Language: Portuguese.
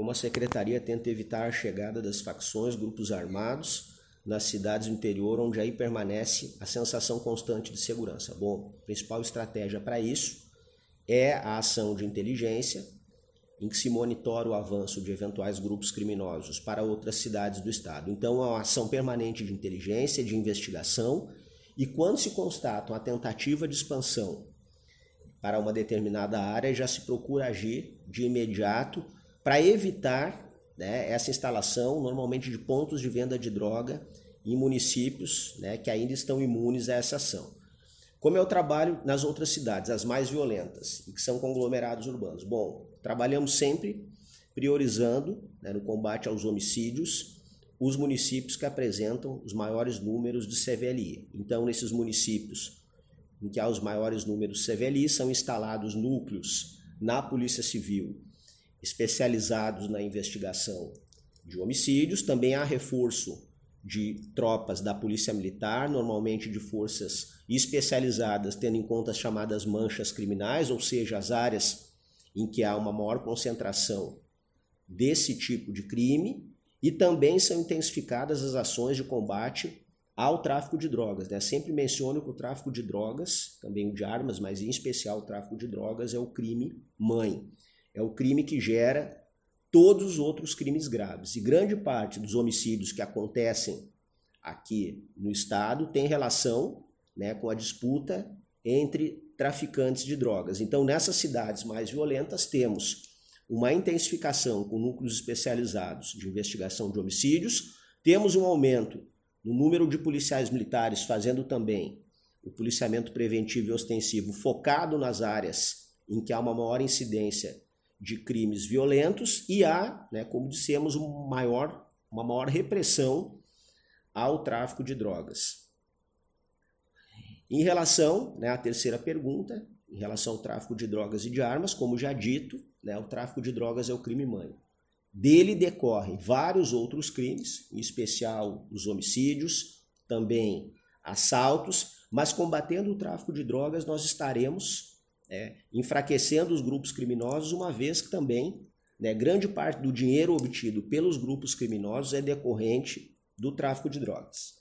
como a secretaria tenta evitar a chegada das facções, grupos armados nas cidades do interior, onde aí permanece a sensação constante de segurança. Bom, a principal estratégia para isso é a ação de inteligência, em que se monitora o avanço de eventuais grupos criminosos para outras cidades do estado. Então, é uma ação permanente de inteligência, de investigação, e quando se constata uma tentativa de expansão para uma determinada área, já se procura agir de imediato para evitar né, essa instalação, normalmente de pontos de venda de droga em municípios né, que ainda estão imunes a essa ação. Como é o trabalho nas outras cidades, as mais violentas, e que são conglomerados urbanos? Bom, trabalhamos sempre priorizando né, no combate aos homicídios os municípios que apresentam os maiores números de CVLI. Então, nesses municípios em que há os maiores números de CVLI, são instalados núcleos na Polícia Civil especializados na investigação de homicídios. Também há reforço de tropas da Polícia Militar, normalmente de forças especializadas, tendo em conta as chamadas manchas criminais, ou seja, as áreas em que há uma maior concentração desse tipo de crime, e também são intensificadas as ações de combate ao tráfico de drogas. Né? Sempre menciono que o tráfico de drogas, também o de armas, mas em especial o tráfico de drogas, é o crime mãe. É o crime que gera todos os outros crimes graves. E grande parte dos homicídios que acontecem aqui no estado tem relação né, com a disputa entre traficantes de drogas. Então, nessas cidades mais violentas, temos uma intensificação com núcleos especializados de investigação de homicídios, temos um aumento no número de policiais militares fazendo também o policiamento preventivo e ostensivo focado nas áreas em que há uma maior incidência de crimes violentos e há, né, como dissemos, um maior, uma maior repressão ao tráfico de drogas. Em relação né, à terceira pergunta, em relação ao tráfico de drogas e de armas, como já dito, né, o tráfico de drogas é o crime mãe. Dele decorrem vários outros crimes, em especial os homicídios, também assaltos, mas combatendo o tráfico de drogas nós estaremos né, enfraquecendo os grupos criminosos, uma vez que também né, grande parte do dinheiro obtido pelos grupos criminosos é decorrente do tráfico de drogas.